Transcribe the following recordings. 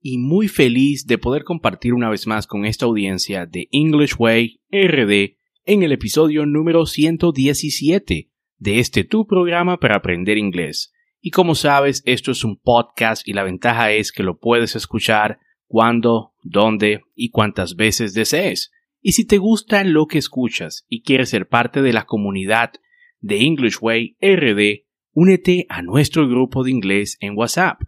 y muy feliz de poder compartir una vez más con esta audiencia de English Way RD en el episodio número 117 de este tu programa para aprender inglés. Y como sabes, esto es un podcast y la ventaja es que lo puedes escuchar cuando, dónde y cuántas veces desees. Y si te gusta lo que escuchas y quieres ser parte de la comunidad de English Way RD, únete a nuestro grupo de inglés en WhatsApp.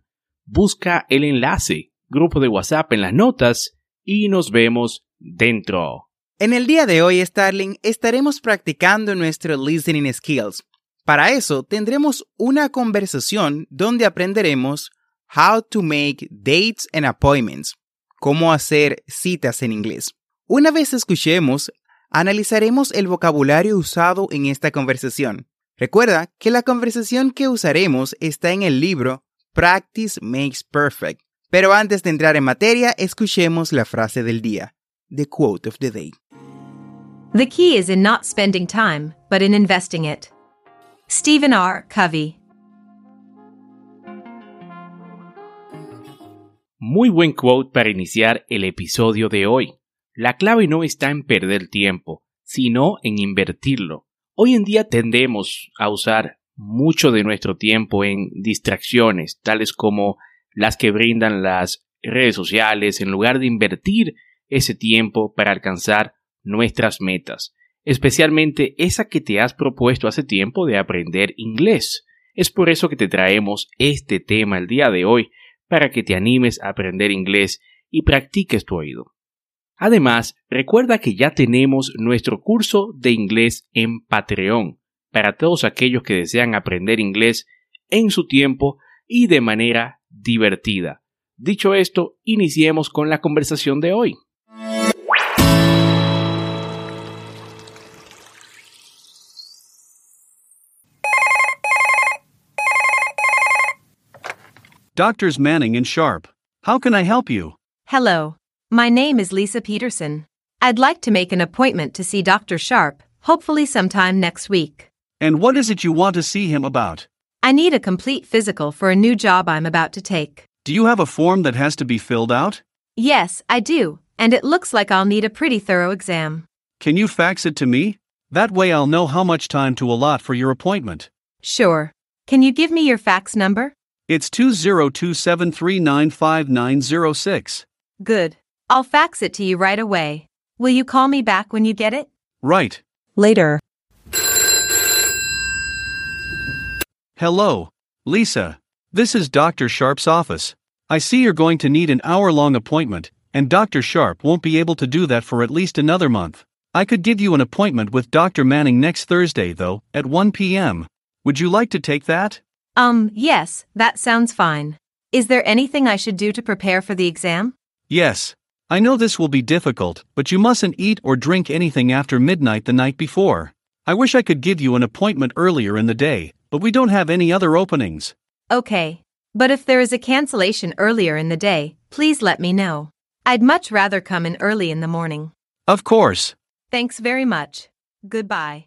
Busca el enlace, grupo de WhatsApp en las notas y nos vemos dentro. En el día de hoy, Starling, estaremos practicando nuestro listening skills. Para eso, tendremos una conversación donde aprenderemos how to make dates and appointments, cómo hacer citas en inglés. Una vez escuchemos, analizaremos el vocabulario usado en esta conversación. Recuerda que la conversación que usaremos está en el libro Practice Makes Perfect. Pero antes de entrar en materia, escuchemos la frase del día, the quote of the day. The key is in not spending time, but in investing it. Stephen R. Covey. Muy buen quote para iniciar el episodio de hoy. La clave no está en perder tiempo, sino en invertirlo. Hoy en día tendemos a usar mucho de nuestro tiempo en distracciones, tales como las que brindan las redes sociales, en lugar de invertir ese tiempo para alcanzar nuestras metas, especialmente esa que te has propuesto hace tiempo de aprender inglés. Es por eso que te traemos este tema el día de hoy, para que te animes a aprender inglés y practiques tu oído. Además, recuerda que ya tenemos nuestro curso de inglés en Patreon para todos aquellos que desean aprender inglés en su tiempo y de manera divertida. Dicho esto, iniciemos con la conversación de hoy. Doctors Manning and Sharp. How can I help you? Hello. My name is Lisa Peterson. I'd like to make an appointment to see Dr. Sharp, hopefully sometime next week. And what is it you want to see him about? I need a complete physical for a new job I'm about to take. Do you have a form that has to be filled out? Yes, I do, and it looks like I'll need a pretty thorough exam. Can you fax it to me? That way I'll know how much time to allot for your appointment. Sure. Can you give me your fax number? It's 20273959906. Good. I'll fax it to you right away. Will you call me back when you get it? Right. Later. Hello, Lisa. This is Dr. Sharp's office. I see you're going to need an hour long appointment, and Dr. Sharp won't be able to do that for at least another month. I could give you an appointment with Dr. Manning next Thursday, though, at 1 p.m. Would you like to take that? Um, yes, that sounds fine. Is there anything I should do to prepare for the exam? Yes. I know this will be difficult, but you mustn't eat or drink anything after midnight the night before. I wish I could give you an appointment earlier in the day, but we don't have any other openings. Okay. But if there is a cancellation earlier in the day, please let me know. I'd much rather come in early in the morning. Of course. Thanks very much. Goodbye.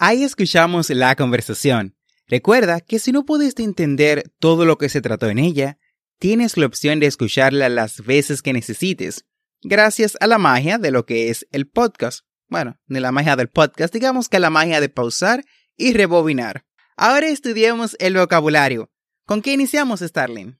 Ahí escuchamos la conversación. Recuerda que si no pudiste entender todo lo que se trató en ella, tienes la opción de escucharla las veces que necesites, gracias a la magia de lo que es el podcast. Bueno, ni la magia del podcast, digamos que la magia de pausar y rebobinar. Ahora estudiemos el vocabulario. ¿Con qué iniciamos, Starling?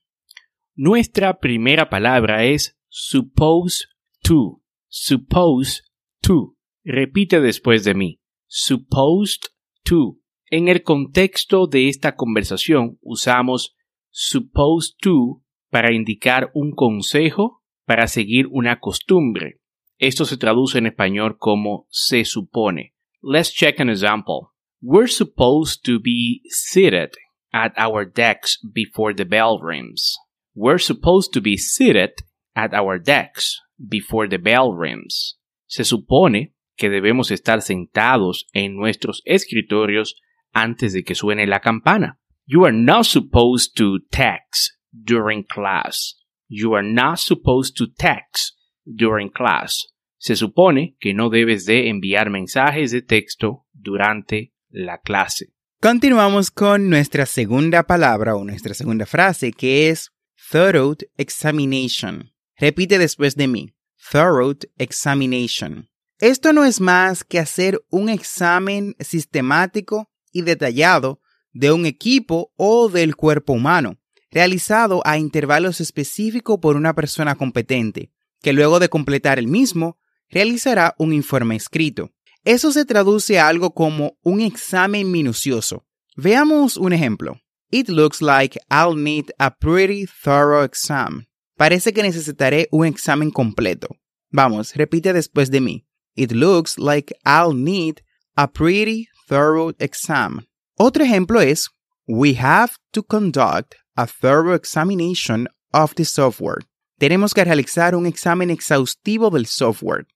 Nuestra primera palabra es suppose to. Suppose to. Repite después de mí. Supposed to. En el contexto de esta conversación usamos supposed to para indicar un consejo para seguir una costumbre. Esto se traduce en español como se supone. Let's check an example. We're supposed to be seated at our desks before the bell rings. We're supposed to be seated at our desks before the bell rings. Se supone que debemos estar sentados en nuestros escritorios antes de que suene la campana. You are not supposed to text during class. You are not supposed to text during class. Se supone que no debes de enviar mensajes de texto durante la clase. Continuamos con nuestra segunda palabra o nuestra segunda frase que es thorough examination. Repite después de mí. Thorough examination. Esto no es más que hacer un examen sistemático y detallado de un equipo o del cuerpo humano, realizado a intervalos específicos por una persona competente, que luego de completar el mismo, realizará un informe escrito. Eso se traduce a algo como un examen minucioso. Veamos un ejemplo. It looks like I'll need a pretty thorough exam. Parece que necesitaré un examen completo. Vamos, repite después de mí. It looks like I'll need a pretty thorough exam. Otro ejemplo es We have to conduct a thorough examination of the software. Tenemos que realizar un examen exhaustivo del software.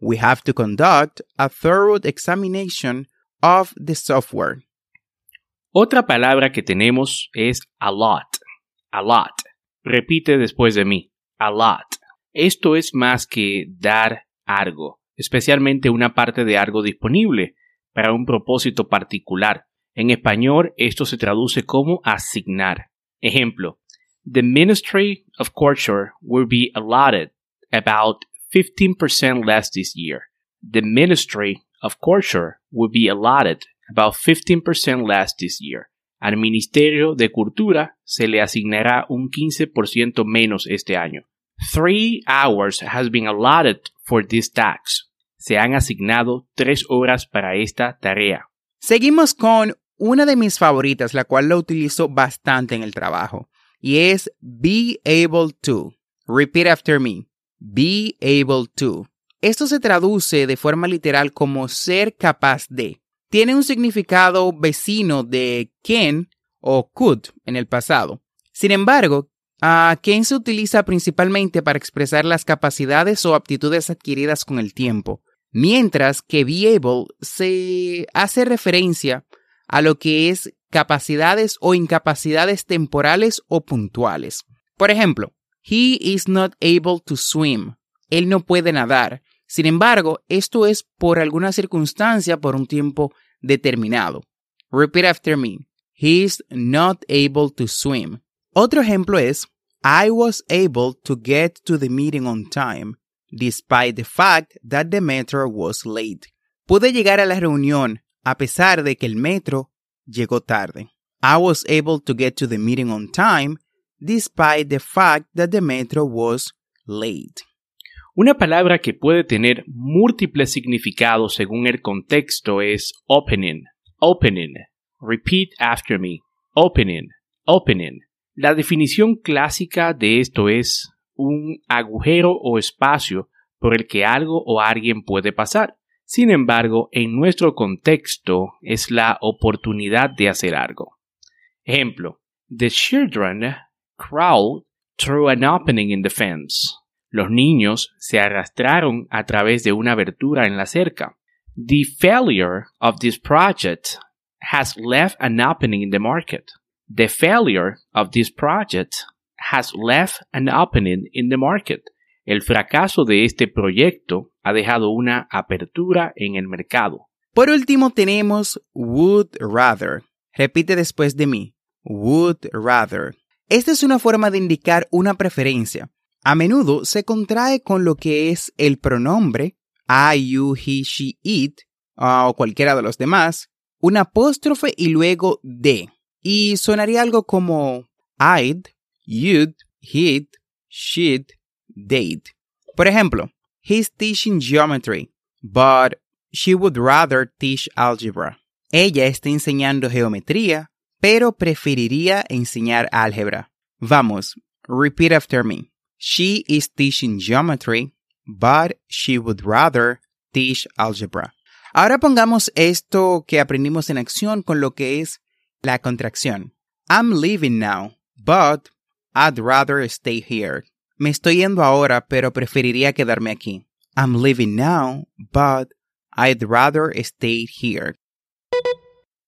We have to conduct a thorough examination of the software. Otra palabra que tenemos es a lot. A lot. Repite después de mí. A lot. Esto es más que dar algo, especialmente una parte de algo disponible para un propósito particular. En español esto se traduce como asignar. Ejemplo, the Ministry of Culture will be allotted about 15% less this year. The Ministry of Culture will be allotted about 15% less this year. Al Ministerio de Cultura se le asignará un 15% menos este año. Three hours has been allotted for this tax. Se han asignado tres horas para esta tarea. Seguimos con una de mis favoritas, la cual la utilizo bastante en el trabajo, y es be able to. Repeat after me. Be able to. Esto se traduce de forma literal como ser capaz de. Tiene un significado vecino de can o could en el pasado. Sin embargo, a can se utiliza principalmente para expresar las capacidades o aptitudes adquiridas con el tiempo, mientras que be able se hace referencia a lo que es capacidades o incapacidades temporales o puntuales. Por ejemplo, he is not able to swim. Él no puede nadar. Sin embargo, esto es por alguna circunstancia por un tiempo determinado. Repeat after me. He is not able to swim. Otro ejemplo es I was able to get to the meeting on time, despite the fact that the metro was late. Pude llegar a la reunión a pesar de que el metro llegó tarde. I was able to get to the meeting on time despite the fact that the metro was late. Una palabra que puede tener múltiples significados según el contexto es opening. Opening. Repeat after me. Opening. Opening. La definición clásica de esto es un agujero o espacio por el que algo o alguien puede pasar. Sin embargo, en nuestro contexto es la oportunidad de hacer algo. Ejemplo, the children crawled through an opening in the fence. Los niños se arrastraron a través de una abertura en la cerca. The failure of this project has left an opening in the market. The failure of this project has left an opening in the market. El fracaso de este proyecto ha dejado una apertura en el mercado. Por último tenemos would rather. Repite después de mí. Would rather. Esta es una forma de indicar una preferencia. A menudo se contrae con lo que es el pronombre I, you, he, she, it o cualquiera de los demás, un apóstrofe y luego de. Y sonaría algo como I'd, you'd, he'd, she'd, they'd. Por ejemplo, he's teaching geometry, but she would rather teach algebra. Ella está enseñando geometría, pero preferiría enseñar álgebra. Vamos, repeat after me. She is teaching geometry, but she would rather teach algebra. Ahora pongamos esto que aprendimos en acción con lo que es la contracción. I'm leaving now, but I'd rather stay here. Me estoy yendo ahora, pero preferiría quedarme aquí. I'm leaving now, but I'd rather stay here.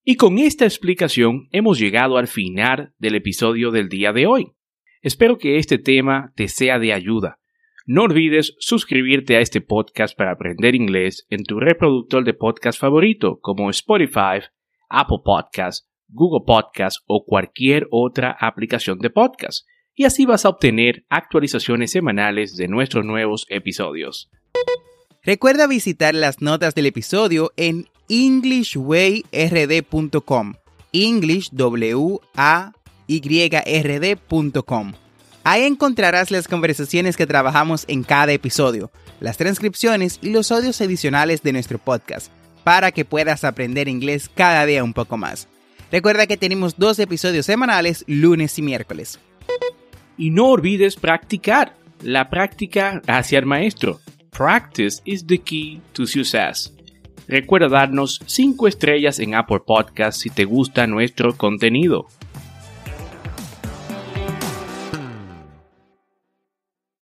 Y con esta explicación hemos llegado al final del episodio del día de hoy. Espero que este tema te sea de ayuda. No olvides suscribirte a este podcast para aprender inglés en tu reproductor de podcast favorito como Spotify, Apple Podcasts, Google Podcasts o cualquier otra aplicación de podcast. Y así vas a obtener actualizaciones semanales de nuestros nuevos episodios. Recuerda visitar las notas del episodio en englishwayrd.com. English Ahí encontrarás las conversaciones que trabajamos en cada episodio, las transcripciones y los audios adicionales de nuestro podcast, para que puedas aprender inglés cada día un poco más. Recuerda que tenemos dos episodios semanales, lunes y miércoles. Y no olvides practicar. La práctica hacia el maestro. Practice is the key to success. Recuerda darnos 5 estrellas en Apple Podcast si te gusta nuestro contenido.